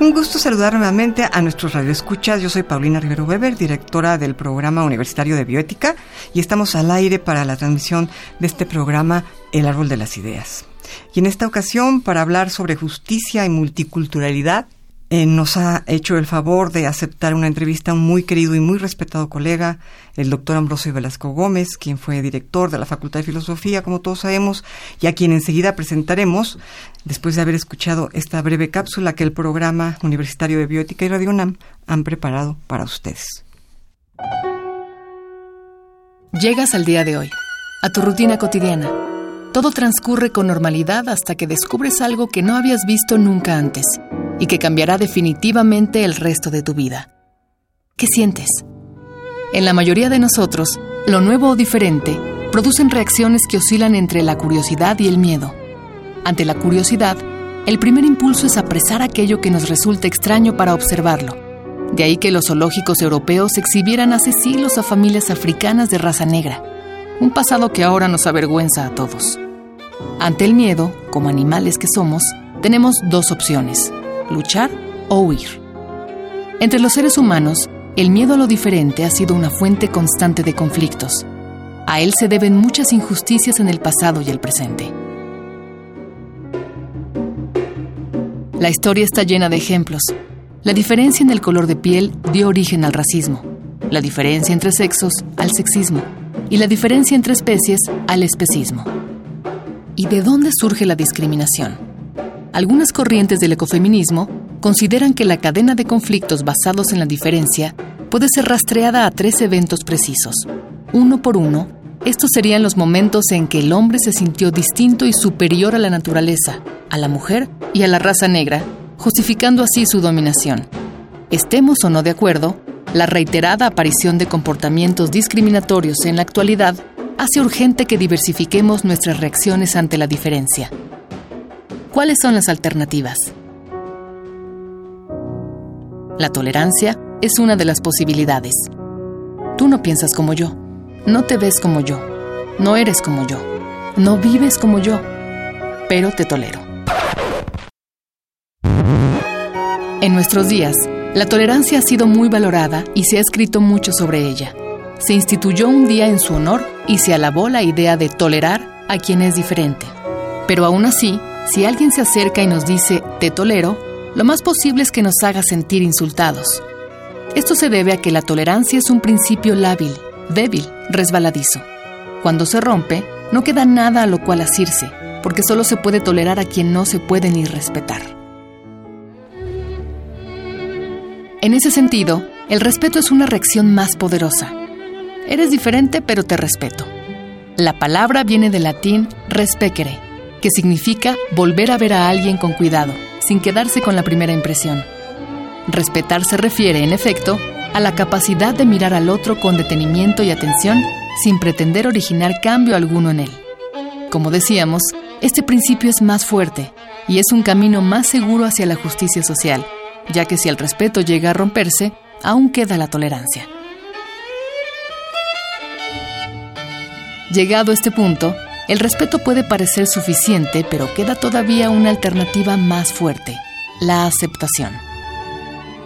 Un gusto saludar nuevamente a nuestros radioescuchas. Yo soy Paulina Rivero Weber, directora del programa universitario de bioética, y estamos al aire para la transmisión de este programa El Árbol de las Ideas. Y en esta ocasión, para hablar sobre justicia y multiculturalidad, eh, nos ha hecho el favor de aceptar una entrevista a un muy querido y muy respetado colega, el doctor Ambrosio Velasco Gómez, quien fue director de la Facultad de Filosofía, como todos sabemos, y a quien enseguida presentaremos, después de haber escuchado esta breve cápsula que el programa universitario de Biótica y Radio UNAM han preparado para ustedes. Llegas al día de hoy, a tu rutina cotidiana. Todo transcurre con normalidad hasta que descubres algo que no habías visto nunca antes y que cambiará definitivamente el resto de tu vida. ¿Qué sientes? En la mayoría de nosotros, lo nuevo o diferente producen reacciones que oscilan entre la curiosidad y el miedo. Ante la curiosidad, el primer impulso es apresar aquello que nos resulta extraño para observarlo. De ahí que los zoológicos europeos exhibieran hace siglos a familias africanas de raza negra, un pasado que ahora nos avergüenza a todos. Ante el miedo, como animales que somos, tenemos dos opciones, luchar o huir. Entre los seres humanos, el miedo a lo diferente ha sido una fuente constante de conflictos. A él se deben muchas injusticias en el pasado y el presente. La historia está llena de ejemplos. La diferencia en el color de piel dio origen al racismo, la diferencia entre sexos al sexismo y la diferencia entre especies al especismo. ¿Y de dónde surge la discriminación? Algunas corrientes del ecofeminismo consideran que la cadena de conflictos basados en la diferencia puede ser rastreada a tres eventos precisos. Uno por uno, estos serían los momentos en que el hombre se sintió distinto y superior a la naturaleza, a la mujer y a la raza negra, justificando así su dominación. Estemos o no de acuerdo, la reiterada aparición de comportamientos discriminatorios en la actualidad hace urgente que diversifiquemos nuestras reacciones ante la diferencia. ¿Cuáles son las alternativas? La tolerancia es una de las posibilidades. Tú no piensas como yo, no te ves como yo, no eres como yo, no vives como yo, pero te tolero. En nuestros días, la tolerancia ha sido muy valorada y se ha escrito mucho sobre ella. Se instituyó un día en su honor y se alabó la idea de tolerar a quien es diferente. Pero aún así, si alguien se acerca y nos dice te tolero, lo más posible es que nos haga sentir insultados. Esto se debe a que la tolerancia es un principio lábil, débil, resbaladizo. Cuando se rompe, no queda nada a lo cual asirse, porque solo se puede tolerar a quien no se puede ni respetar. En ese sentido, el respeto es una reacción más poderosa. Eres diferente, pero te respeto. La palabra viene del latín respecere, que significa volver a ver a alguien con cuidado, sin quedarse con la primera impresión. Respetar se refiere, en efecto, a la capacidad de mirar al otro con detenimiento y atención sin pretender originar cambio alguno en él. Como decíamos, este principio es más fuerte y es un camino más seguro hacia la justicia social, ya que si el respeto llega a romperse, aún queda la tolerancia. Llegado a este punto, el respeto puede parecer suficiente, pero queda todavía una alternativa más fuerte, la aceptación.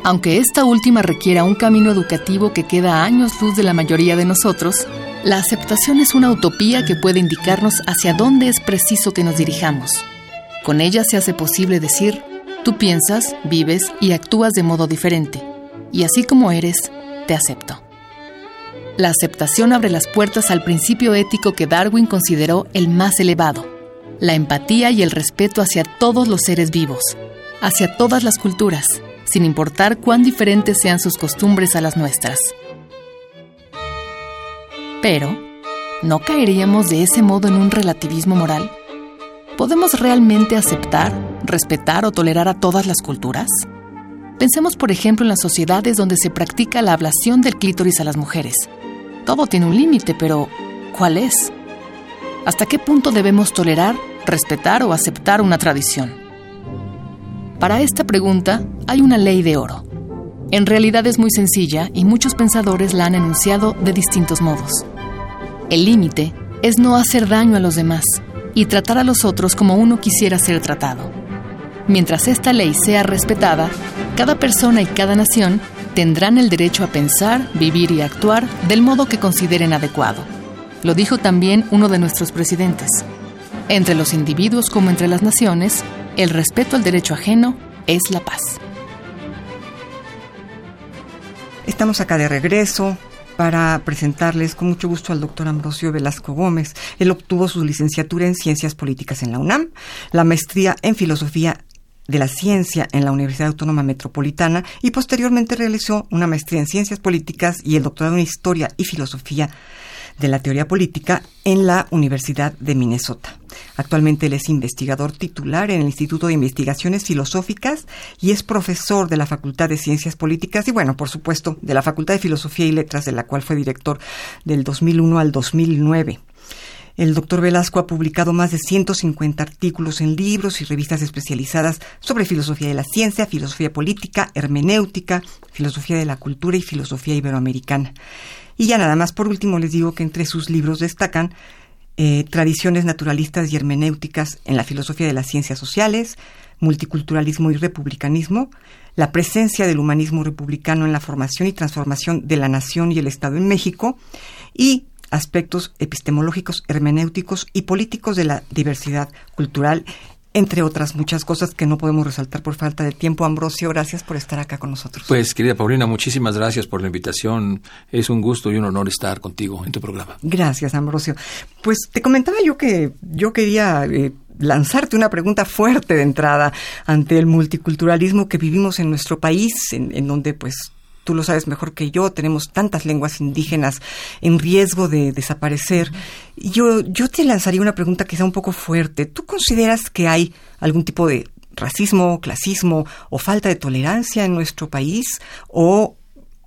Aunque esta última requiera un camino educativo que queda a años luz de la mayoría de nosotros, la aceptación es una utopía que puede indicarnos hacia dónde es preciso que nos dirijamos. Con ella se hace posible decir, tú piensas, vives y actúas de modo diferente, y así como eres, te acepto. La aceptación abre las puertas al principio ético que Darwin consideró el más elevado, la empatía y el respeto hacia todos los seres vivos, hacia todas las culturas, sin importar cuán diferentes sean sus costumbres a las nuestras. Pero, ¿no caeríamos de ese modo en un relativismo moral? ¿podemos realmente aceptar, respetar o tolerar a todas las culturas? Pensemos, por ejemplo, en las sociedades donde se practica la ablación del clítoris a las mujeres. Todo tiene un límite, pero ¿cuál es? ¿Hasta qué punto debemos tolerar, respetar o aceptar una tradición? Para esta pregunta hay una ley de oro. En realidad es muy sencilla y muchos pensadores la han enunciado de distintos modos. El límite es no hacer daño a los demás y tratar a los otros como uno quisiera ser tratado. Mientras esta ley sea respetada, cada persona y cada nación tendrán el derecho a pensar, vivir y actuar del modo que consideren adecuado. Lo dijo también uno de nuestros presidentes. Entre los individuos como entre las naciones, el respeto al derecho ajeno es la paz. Estamos acá de regreso para presentarles con mucho gusto al doctor Ambrosio Velasco Gómez. Él obtuvo su licenciatura en Ciencias Políticas en la UNAM, la maestría en Filosofía de la Ciencia en la Universidad Autónoma Metropolitana y posteriormente realizó una maestría en Ciencias Políticas y el doctorado en Historia y Filosofía de la Teoría Política en la Universidad de Minnesota. Actualmente él es investigador titular en el Instituto de Investigaciones Filosóficas y es profesor de la Facultad de Ciencias Políticas y, bueno, por supuesto, de la Facultad de Filosofía y Letras, de la cual fue director del 2001 al 2009. El doctor Velasco ha publicado más de 150 artículos en libros y revistas especializadas sobre filosofía de la ciencia, filosofía política, hermenéutica, filosofía de la cultura y filosofía iberoamericana. Y ya nada más por último les digo que entre sus libros destacan eh, Tradiciones naturalistas y hermenéuticas en la filosofía de las ciencias sociales, Multiculturalismo y republicanismo, La presencia del humanismo republicano en la formación y transformación de la nación y el Estado en México y aspectos epistemológicos, hermenéuticos y políticos de la diversidad cultural entre otras muchas cosas que no podemos resaltar por falta de tiempo. Ambrosio, gracias por estar acá con nosotros. Pues, querida Paulina, muchísimas gracias por la invitación. Es un gusto y un honor estar contigo en tu programa. Gracias, Ambrosio. Pues te comentaba yo que yo quería eh, lanzarte una pregunta fuerte de entrada ante el multiculturalismo que vivimos en nuestro país, en, en donde pues tú lo sabes mejor que yo, tenemos tantas lenguas indígenas en riesgo de desaparecer. Yo, yo te lanzaría una pregunta que sea un poco fuerte. ¿Tú consideras que hay algún tipo de racismo, clasismo o falta de tolerancia en nuestro país? ¿O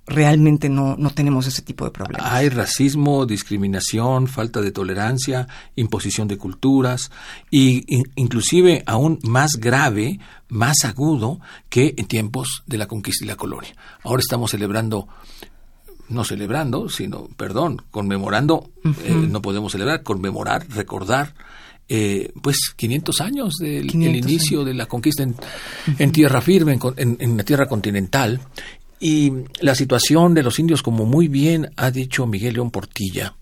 realmente no, no tenemos ese tipo de problemas. Hay racismo, discriminación, falta de tolerancia, imposición de culturas y inclusive aún más grave, más agudo que en tiempos de la conquista y la colonia. Ahora estamos celebrando no celebrando, sino, perdón, conmemorando, eh, no podemos celebrar, conmemorar, recordar eh, pues 500 años del inicio de la conquista en, tierra firme, en, en, la tierra continental, y la situación de los indios, como muy bien ha dicho Miguel León Portilla,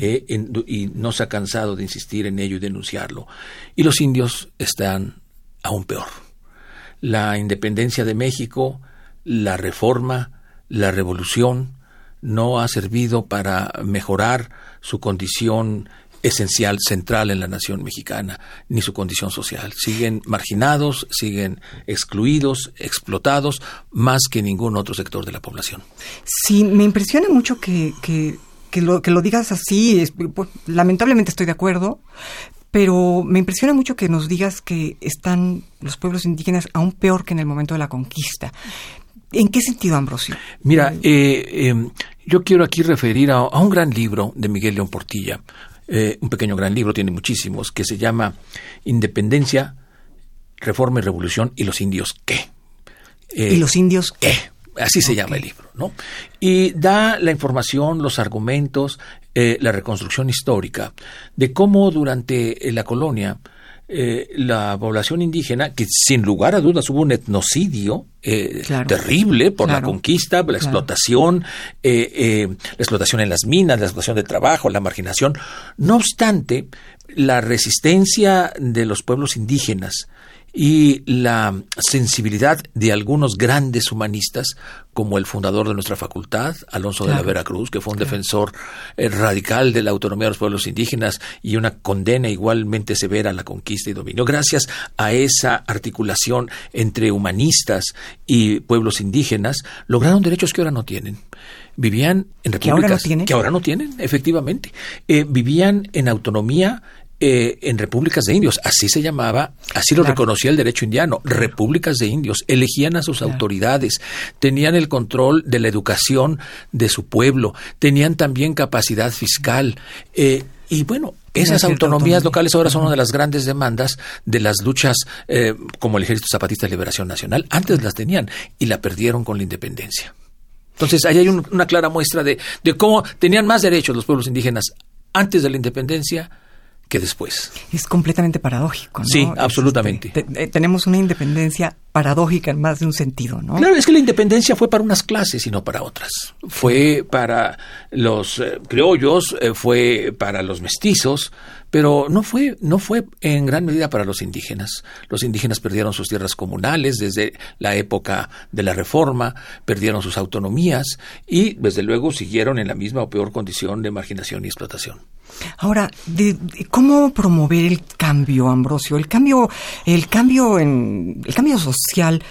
eh, y no se ha cansado de insistir en ello y denunciarlo, y los indios están aún peor. La independencia de México, la reforma, la revolución, no ha servido para mejorar su condición esencial, central en la nación mexicana, ni su condición social. Siguen marginados, siguen excluidos, explotados, más que ningún otro sector de la población. Sí, me impresiona mucho que, que, que, lo, que lo digas así. Pues, lamentablemente estoy de acuerdo, pero me impresiona mucho que nos digas que están los pueblos indígenas aún peor que en el momento de la conquista. ¿En qué sentido, Ambrosio? Mira, eh, em, yo quiero aquí referir a, a, un gran libro de Miguel León Portilla, eh, un pequeño gran libro, tiene muchísimos, que se llama Independencia, Reforma y Revolución y los indios qué. ¿Y los indios qué? Así se llama el libro, ¿no? Y da la información, los argumentos, eh, la reconstrucción histórica de cómo durante eh, la colonia eh, la población indígena, que sin lugar a dudas hubo un etnocidio eh, terrible por la conquista, la explotación, eh, la explotación en las minas, la explotación de trabajo, la marginación. No obstante, la resistencia de los pueblos indígenas y la sensibilidad de algunos grandes humanistas, como el fundador de nuestra facultad, Alonso de la Veracruz, que fue un defensor eh, radical de la autonomía de los pueblos indígenas y una condena igualmente severa a la conquista y dominio. Gracias a esa articulación entre humanistas y pueblos indígenas, lograron derechos que ahora no tienen. Vivían en repúblicas que ahora no tienen, que ahora no tienen efectivamente, eh, vivían en autonomía eh, en repúblicas de indios, así se llamaba, así lo reconocía el derecho indiano, repúblicas de indios, elegían a sus autoridades, tenían el control de la educación de su pueblo, tenían también capacidad fiscal. Eh, y bueno, esas autonomías locales ahora son una de las grandes demandas de las luchas eh, como el Ejército Zapatista de Liberación Nacional. Antes las tenían y la perdieron con la independencia. Entonces, ahí hay una clara muestra de, de cómo tenían más derechos los pueblos indígenas antes de la independencia que después. Es completamente paradójico, ¿no? Sí, absolutamente. Eh, tenemos una independencia paradójica en más de un sentido, ¿no? Claro, es que la independencia fue para unas clases y no para otras. Fue para los eh, criollos, eh, fue para los mestizos, pero no fue, no fue en gran medida para los indígenas. Los indígenas perdieron sus tierras comunales desde la época de la Reforma, perdieron sus autonomías y, desde luego, siguieron en la misma o peor condición de marginación y explotación. Ahora, ¿cómo promover el cambio, Ambrosio? El cambio, el cambio en, el cambio social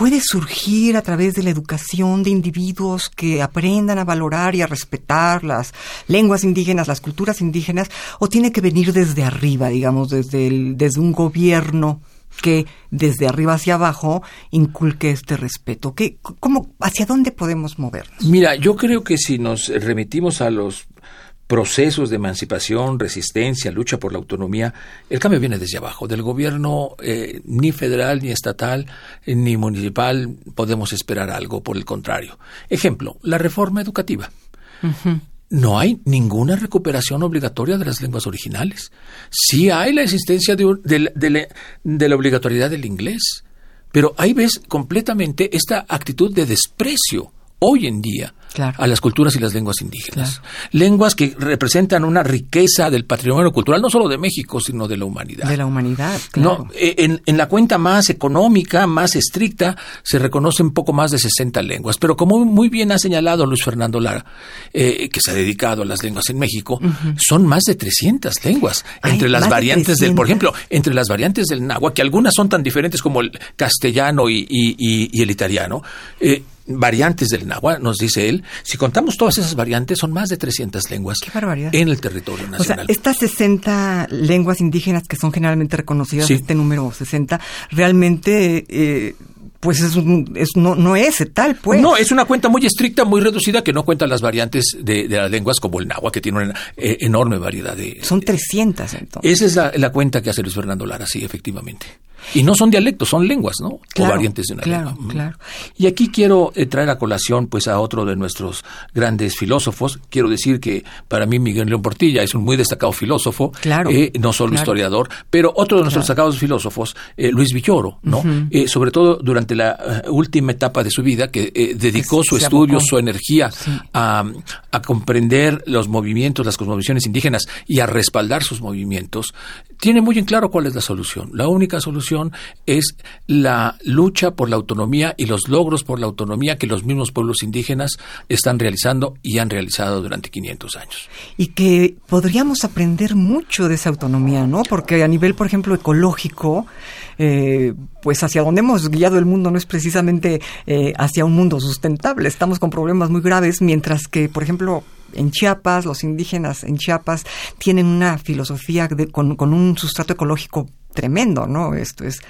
puede surgir a través de la educación de individuos que aprendan a valorar y a respetar las lenguas indígenas, las culturas indígenas, o tiene que venir desde arriba, digamos, desde, desde un gobierno que desde arriba hacia abajo inculque este respeto. ¿Qué, cómo, ¿Hacia dónde podemos movernos? Mira, yo creo que si nos remitimos a los procesos de emancipación, resistencia, lucha por la autonomía, el cambio viene desde abajo. Del gobierno eh, ni federal, ni estatal, eh, ni municipal podemos esperar algo, por el contrario. Ejemplo, la reforma educativa. No hay ninguna recuperación obligatoria de las lenguas originales. Sí hay la existencia de, de la obligatoriedad del inglés, pero ahí ves completamente esta actitud de desprecio hoy en día a las culturas y las lenguas indígenas. Lenguas que representan una riqueza del patrimonio cultural, no solo de México, sino de la humanidad. De la humanidad, claro. No, eh, en, la cuenta más económica, más estricta, se reconocen poco más de 60 lenguas. Pero como muy bien ha señalado Luis Fernando Lara, eh, que se ha dedicado a las lenguas en México, son más de 300 lenguas. entre las variantes del, por ejemplo, entre las variantes del náhuatl, que algunas son tan diferentes como el castellano y, y el italiano, eh, variantes del náhuatl, nos dice él. Si contamos todas esas variantes, son más de 300 lenguas en el territorio nacional. O sea, estas 60 lenguas indígenas que son generalmente reconocidas, este número 60, realmente... Eh, pues es, no, no es tal, pues. No, es una cuenta muy estricta, muy reducida, que no cuenta las variantes de, las lenguas como el náhuatl, que tiene una eh, enorme variedad de... Son 300, entonces. Esa es la, la, cuenta que hace Luis Fernando Lara, sí, efectivamente. Y no son dialectos, son lenguas, ¿no? o variantes de una claro, Claro. Y aquí quiero eh, traer a colación pues a otro de nuestros grandes filósofos. Quiero decir que para mí Miguel León Portilla es un muy destacado filósofo, claro, eh, no solo historiador, pero otro de nuestros destacados filósofos, eh, Luis Villoro, ¿no? sobre todo durante la última etapa de su vida, que dedicó su estudio, su energía a, a comprender los movimientos, las cosmovisiones indígenas y a respaldar sus movimientos, tiene muy en claro cuál es la solución. La única solución es la lucha por la autonomía y los logros por la autonomía que los mismos pueblos indígenas están realizando y han realizado durante 500 años. Y que podríamos aprender mucho de esa autonomía, ¿no? Porque a nivel, por ejemplo, ecológico, eh, pues hacia donde hemos guiado el mundo no es precisamente eh, hacia un mundo sustentable. Estamos con problemas muy graves, mientras que, por ejemplo, en Chiapas, los indígenas en Chiapas tienen una filosofía con, con un sustrato ecológico tremendo, ¿no? Esto es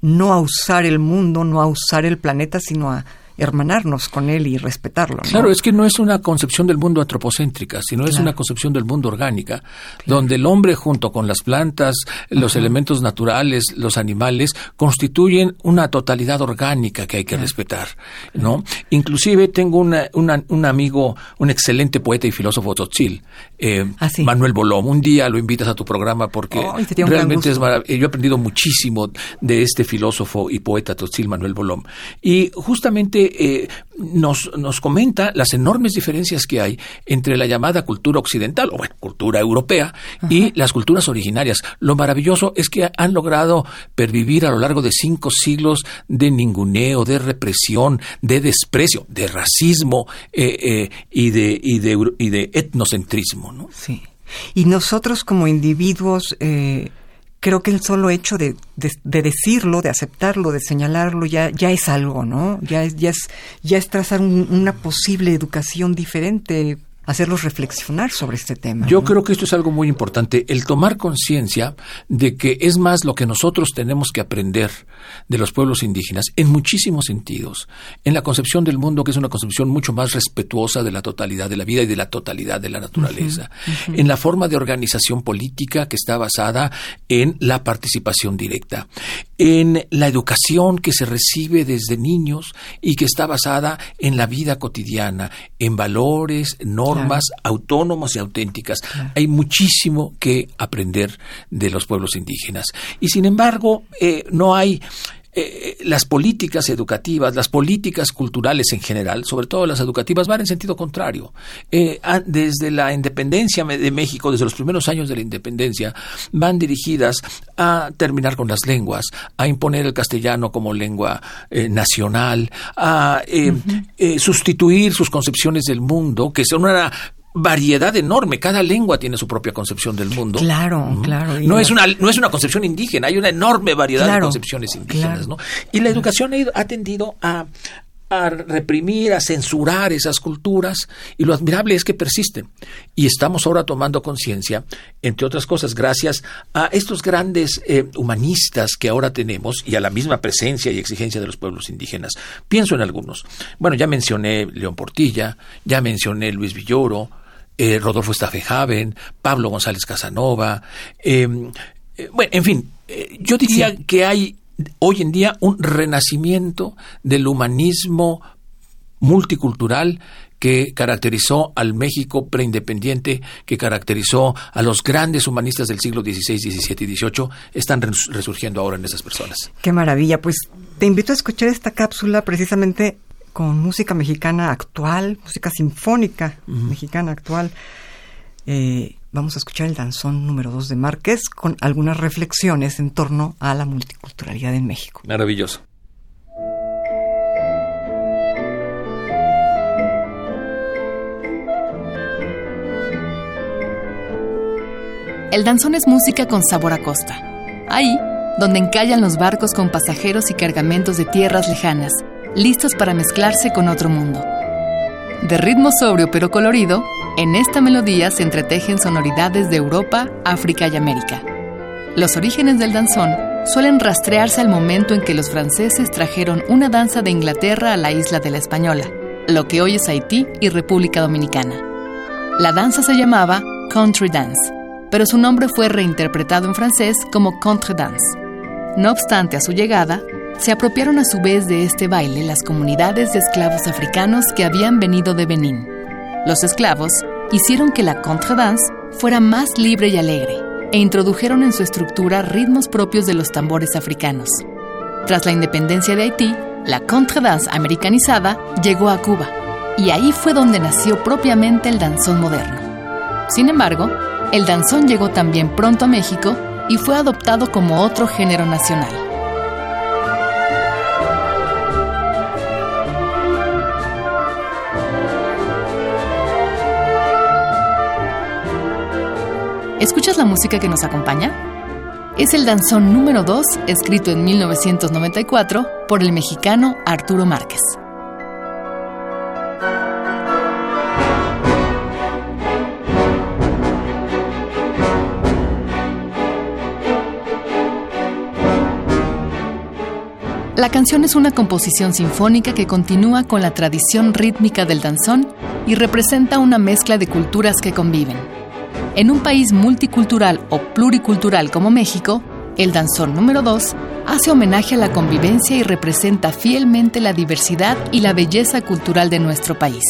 no a usar el mundo, no a usar el planeta, sino a hermanarnos con él y respetarlo. Claro, es que no es una concepción del mundo antropocéntrica, sino es una concepción del mundo orgánica, donde el hombre junto con las plantas, los elementos naturales, los animales, constituyen una totalidad orgánica que hay que respetar, ¿no? Inclusive tengo una, un amigo, un excelente poeta y filósofo tzotzil, eh, ah, Manuel Bolom. Un día lo invitas a tu programa porque realmente es maravilloso. Yo he aprendido muchísimo de este filósofo y poeta tzotzil, Manuel Bolom. Y justamente eh, nos, nos comenta las enormes diferencias que hay entre la llamada cultura occidental, o bueno, cultura europea, y las culturas originarias. Lo maravilloso es que han logrado pervivir a lo largo de cinco siglos de ninguneo, de represión, de desprecio, de racismo eh, eh, y, de, y, de, y de etnocentrismo. ¿no? Sí. Y nosotros como individuos creo que el solo hecho de, de, decirlo, de aceptarlo, de señalarlo, ya, ya es algo, ¿no? Ya es, ya es, ya es trazar una posible educación diferente hacerlos reflexionar sobre este tema. Yo creo que esto es algo muy importante, el tomar conciencia de que es más lo que nosotros tenemos que aprender de los pueblos indígenas en muchísimos sentidos, en la concepción del mundo que es una concepción mucho más respetuosa de la totalidad de la vida y de la totalidad de la naturaleza, en la forma de organización política que está basada en la participación directa, en la educación que se recibe desde niños y que está basada en la vida cotidiana, en valores, normas autónomas y auténticas. Hay muchísimo que aprender de los pueblos indígenas. Y sin embargo, eh, no hay eh, las políticas educativas, las políticas culturales en general, sobre todo las educativas, van en sentido contrario. Eh, desde la independencia de México, desde los primeros años de la independencia, van dirigidas a terminar con las lenguas, a imponer el castellano como lengua eh, nacional, a sustituir sus concepciones del mundo, que son una variedad enorme. Cada lengua tiene su propia concepción del mundo. Claro, claro. No es, una, no es una concepción indígena, hay una enorme variedad de concepciones indígenas. ¿no? Y la educación ha tendido a, a reprimir, a censurar esas culturas y lo admirable es que persisten. Y estamos ahora tomando conciencia, entre otras cosas, gracias a estos grandes eh, humanistas que ahora tenemos y a la misma presencia y exigencia de los pueblos indígenas. Pienso en algunos. Bueno, ya mencioné León Portilla, ya mencioné Luis Villoro, eh, Rodolfo Staffehaven, Pablo González Casanova, em, eh, bueno, en fin, yo diría que hay hoy en día un renacimiento del humanismo multicultural que caracterizó al México preindependiente, que caracterizó a los grandes humanistas del siglo XVI, XVII y XVIII, están resurgiendo ahora en esas personas. Qué maravilla. Pues te invito a escuchar esta cápsula precisamente con música mexicana actual, música sinfónica mexicana actual. Eh, vamos a escuchar el danzón número 2 de Márquez con algunas reflexiones en torno a la multiculturalidad en México. Maravilloso. El danzón es música con sabor a costa. Ahí, donde encallan los barcos con pasajeros y cargamentos de tierras lejanas, listos para mezclarse con otro mundo. De ritmo sobrio pero colorido, en esta melodía se entretejen sonoridades de Europa, África y América. Los orígenes del danzón suelen rastrearse al momento en que los franceses trajeron una danza de Inglaterra a la isla de la Española, lo que hoy es Haití y República Dominicana. La danza se llamaba country dance, pero su nombre fue reinterpretado en francés como contredance. No obstante, a su llegada, se apropiaron a su vez de este baile las comunidades de esclavos africanos que habían venido de Benín. Los esclavos hicieron que la contredance fuera más libre y alegre e introdujeron en su estructura ritmos propios de los tambores africanos. Tras la independencia de Haití, la contredance americanizada llegó a Cuba y ahí fue donde nació propiamente el danzón moderno. Sin embargo, el danzón llegó también pronto a México y fue adoptado como otro género nacional. ¿Escuchas la música que nos acompaña? Es el danzón número 2, escrito en 1994 por el mexicano Arturo Márquez. La canción es una composición sinfónica que continúa con la tradición rítmica del danzón y representa una mezcla de culturas que conviven. En un país multicultural o pluricultural como México, el danzón número 2 hace homenaje a la convivencia y representa fielmente la diversidad y la belleza cultural de nuestro país.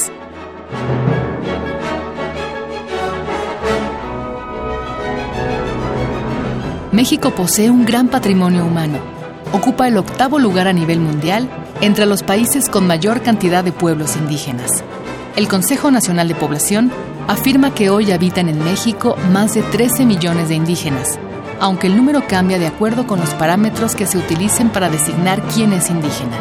México posee un gran patrimonio humano. Ocupa el octavo lugar a nivel mundial entre los países con mayor cantidad de pueblos indígenas. El Consejo Nacional de Población afirma que hoy habitan en México más de 13 millones de indígenas, aunque el número cambia de acuerdo con los parámetros que se utilicen para designar quién es indígena.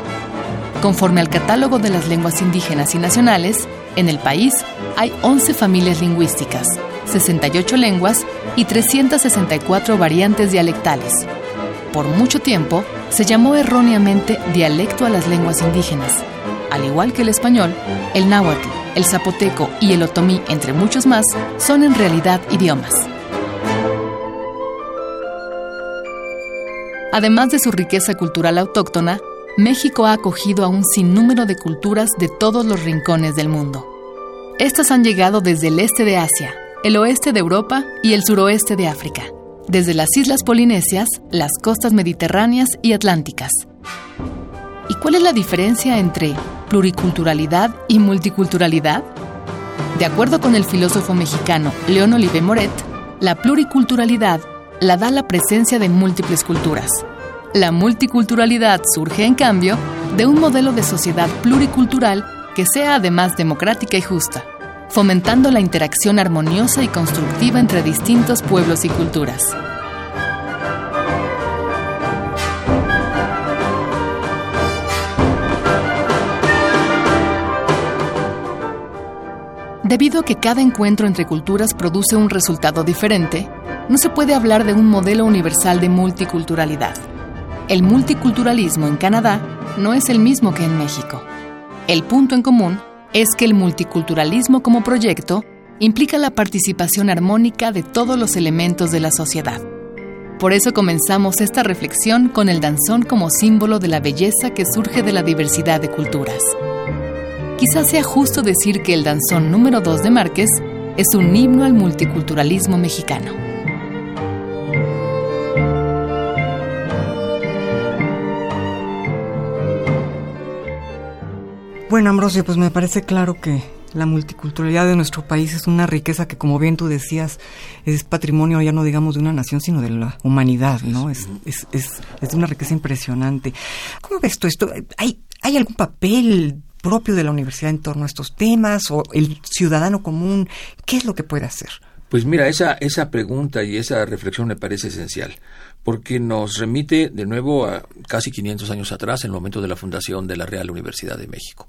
Conforme al catálogo de las lenguas indígenas y nacionales, en el país hay 11 familias lingüísticas, 68 lenguas y 364 variantes dialectales. Por mucho tiempo, se llamó erróneamente dialecto a las lenguas indígenas. Al igual que el español, el náhuatl, el zapoteco y el otomí, entre muchos más, son en realidad idiomas. Además de su riqueza cultural autóctona, México ha acogido a un sinnúmero de culturas de todos los rincones del mundo. Estas han llegado desde el este de Asia, el oeste de Europa y el suroeste de África, desde las islas polinesias, las costas mediterráneas y atlánticas. ¿Y cuál es la diferencia entre pluriculturalidad y multiculturalidad? De acuerdo con el filósofo mexicano León Olive Moret, la pluriculturalidad la da la presencia de múltiples culturas. La multiculturalidad surge, en cambio, de un modelo de sociedad pluricultural que sea además democrática y justa, fomentando la interacción armoniosa y constructiva entre distintos pueblos y culturas. Debido a que cada encuentro entre culturas produce un resultado diferente, no se puede hablar de un modelo universal de multiculturalidad. El multiculturalismo en Canadá no es el mismo que en México. El punto en común es que el multiculturalismo como proyecto implica la participación armónica de todos los elementos de la sociedad. Por eso comenzamos esta reflexión con el danzón como símbolo de la belleza que surge de la diversidad de culturas. Quizás sea justo decir que el danzón número 2 de Márquez es un himno al multiculturalismo mexicano. Bueno, Ambrosio, pues me parece claro que la multiculturalidad de nuestro país es una riqueza que, como bien tú decías, es patrimonio ya no digamos de una nación, sino de la humanidad, ¿no? Es, es, es, es una riqueza impresionante. ¿Cómo ves tú esto? ¿Hay, ¿Hay algún papel propio de la universidad en torno a estos temas o el ciudadano común? ¿Qué es lo que puede hacer? Pues mira, esa, esa pregunta y esa reflexión me parece esencial, porque nos remite de nuevo a casi 500 años atrás, en el momento de la fundación de la Real Universidad de México.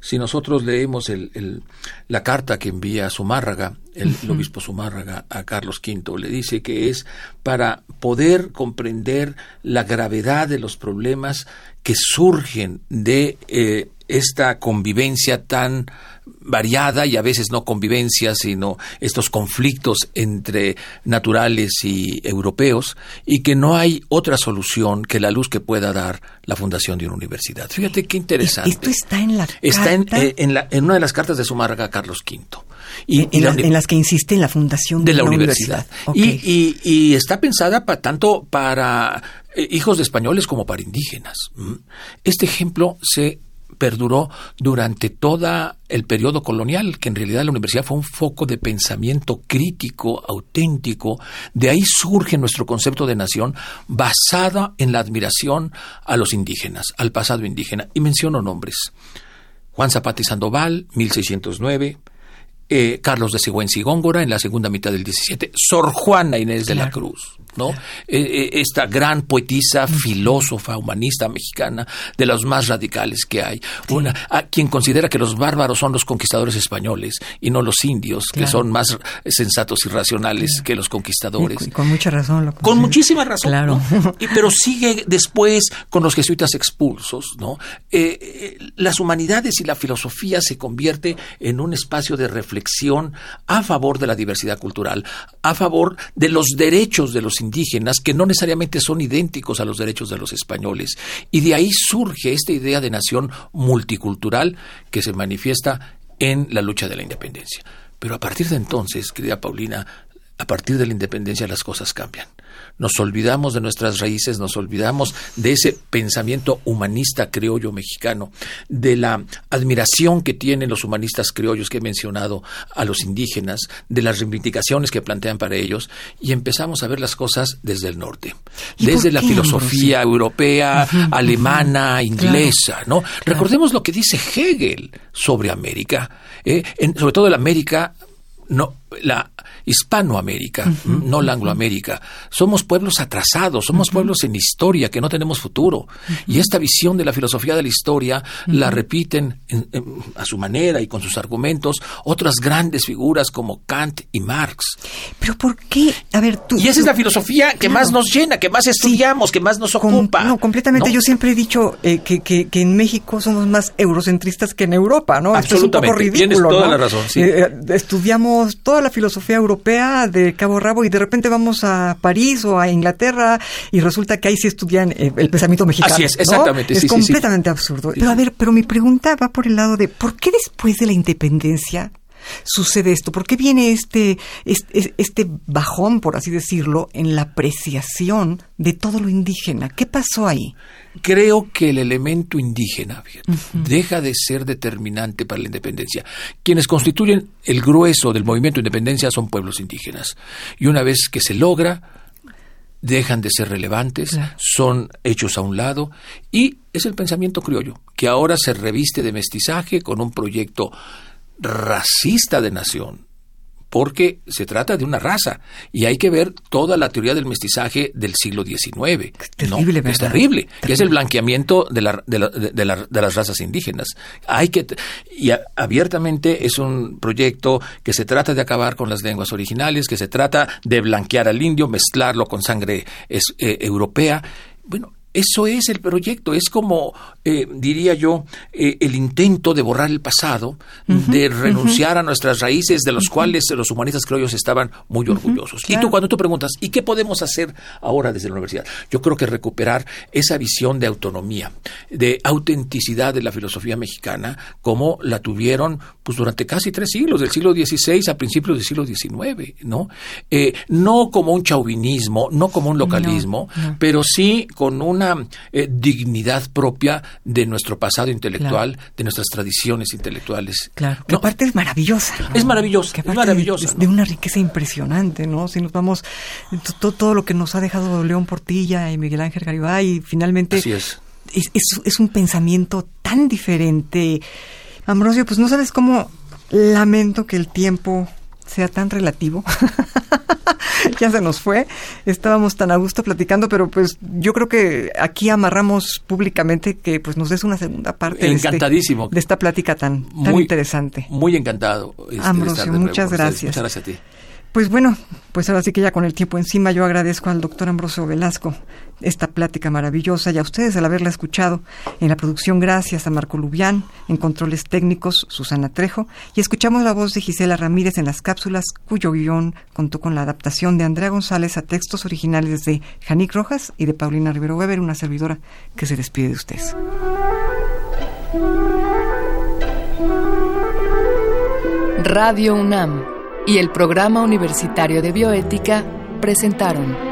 Si nosotros leemos el, la carta que envía Zumárraga, el, el, obispo Zumárraga, a Carlos V, le dice que es para poder comprender la gravedad de los problemas que surgen de eh, esta convivencia tan variada y a veces no convivencia, sino estos conflictos entre naturales y europeos, y que no hay otra solución que la luz que pueda dar la fundación de una universidad. Fíjate qué interesante. Esto está en la Está en, eh, en, la, en, una de las cartas de Zumárraga Carlos V. Y, en, y la, la, en, las que insiste en la fundación de, de la universidad. universidad. Okay. Y, y, está pensada pa, tanto para eh, hijos de españoles como para indígenas. Este ejemplo se perduró durante todo el periodo colonial, que en realidad la universidad fue un foco de pensamiento crítico, auténtico. De ahí surge nuestro concepto de nación basada en la admiración a los indígenas, al pasado indígena. Y menciono nombres. Juan Zapata y Sandoval, 1609. Eh, Carlos de Sigüenza y Góngora en la segunda mitad del 17. Sor Juana Inés de la Cruz. ¿No? Eh, esta gran poetisa, filósofa, humanista mexicana, de los más radicales que hay. Una, a quien considera que los bárbaros son los conquistadores españoles y no los indios, claro. que son más sensatos y racionales claro. que los conquistadores. Y con, mucha razón. Lo con muchísima razón. Claro. ¿no? Y, pero sigue después con los jesuitas expulsos, ¿no? Eh, eh, las humanidades y la filosofía se convierte en un espacio de reflexión a favor de la diversidad cultural, a favor de los derechos de los indígenas que no necesariamente son idénticos a los derechos de los españoles. Y de ahí surge esta idea de nación multicultural que se manifiesta en la lucha de la independencia. Pero a partir de entonces, querida Paulina, a partir de la independencia las cosas cambian. Nos olvidamos de nuestras raíces, nos olvidamos de ese pensamiento humanista criollo mexicano, de la admiración que tienen los humanistas criollos que he mencionado a los indígenas, de las reivindicaciones que plantean para ellos, y empezamos a ver las cosas desde el norte, desde la filosofía Ambrosio? europea, uh -huh, alemana, uh -huh. inglesa, claro, ¿no? Claro. Recordemos lo que dice Hegel sobre América, ¿eh? en, sobre todo la América no, la Hispanoamérica, no la Angloamérica. Somos pueblos atrasados, somos pueblos en historia que no tenemos futuro. Y esta visión de la filosofía de la historia la repiten a su manera y con sus argumentos otras grandes figuras como Kant y Marx. Pero ¿por qué? A ver, tú. Y esa es la filosofía que más nos llena, que más estudiamos, que más nos ocupa. no, completamente. Yo siempre he dicho eh, que, que, en México somos más eurocentristas que en Europa, ¿no? Absolutamente. Tienes toda la razón. Sí. Eh, eh, estudiamos toda la filosofía europea de cabo rabo y de repente vamos a París o a Inglaterra y resulta que ahí sí estudian el pensamiento mexicano. Así es, exactamente. Es completamente absurdo. Pero a ver, pero mi pregunta va por el lado de ¿por qué después de la independencia sucede esto? ¿Por qué viene este, este, este, bajón, por así decirlo, en la apreciación de todo lo indígena? ¿Qué pasó ahí? Creo que el elemento indígena deja de ser determinante para la independencia. Quienes constituyen el grueso del movimiento de independencia son pueblos indígenas. Y una vez que se logra, dejan de ser relevantes, son hechos a un lado y es el pensamiento criollo, que ahora se reviste de mestizaje con un proyecto racista de nación, porque se trata de una raza y hay que ver toda la teoría del mestizaje del siglo XIX. terrible, Es terrible, que es el blanqueamiento de, la, de, de, las razas indígenas. Hay que y abiertamente es un proyecto que se trata de acabar con las lenguas originales, que se trata de blanquear al indio, mezclarlo con sangre eh, europea. Bueno, eso es el proyecto, es como, eh, diría yo, eh, el intento de borrar el pasado, de renunciar a nuestras raíces, de los cuales los humanistas criollos estaban muy orgullosos. Y tú cuando tú preguntas, ¿y qué podemos hacer ahora desde la universidad? Yo creo que recuperar esa visión de autonomía, de autenticidad de la filosofía mexicana, como la tuvieron pues durante casi tres siglos, del siglo XVI a principios del siglo XIX, ¿no? Eh, no como un chauvinismo, no como un localismo, pero sí con una eh, dignidad propia de nuestro pasado intelectual, de nuestras tradiciones intelectuales. Claro, que aparte es maravillosa. Es maravillosa, es maravillosa. De, una riqueza impresionante, ¿no? Si nos vamos, todo, todo lo que nos ha dejado León Portilla y Miguel Ángel Garibay, y finalmente... Así es. Es, es un pensamiento tan diferente. Ambrosio, pues no sabes cómo lamento que el tiempo sea tan relativo. ya se nos fue. Estábamos tan a gusto platicando, pero pues yo creo que aquí amarramos públicamente que pues nos des una segunda parte este Encantadísimo. De, esta plática tan, tan interesante. Muy encantado. Este, Ambrosio, muchas gracias. Muchas gracias a ti. Pues bueno, pues ahora sí que ya con el tiempo encima yo agradezco al doctor Ambrosio Velasco esta plática maravillosa y a ustedes al haberla escuchado. En la producción gracias a Marco Lubián, en controles técnicos Susana Trejo y escuchamos la voz de Gisela Ramírez en las cápsulas cuyo guion contó con la adaptación de Andrea González a textos originales de Janik Rojas y de Paulina Rivero Weber, una servidora que se despide de ustedes. Radio UNAM y el Programa Universitario de Bioética presentaron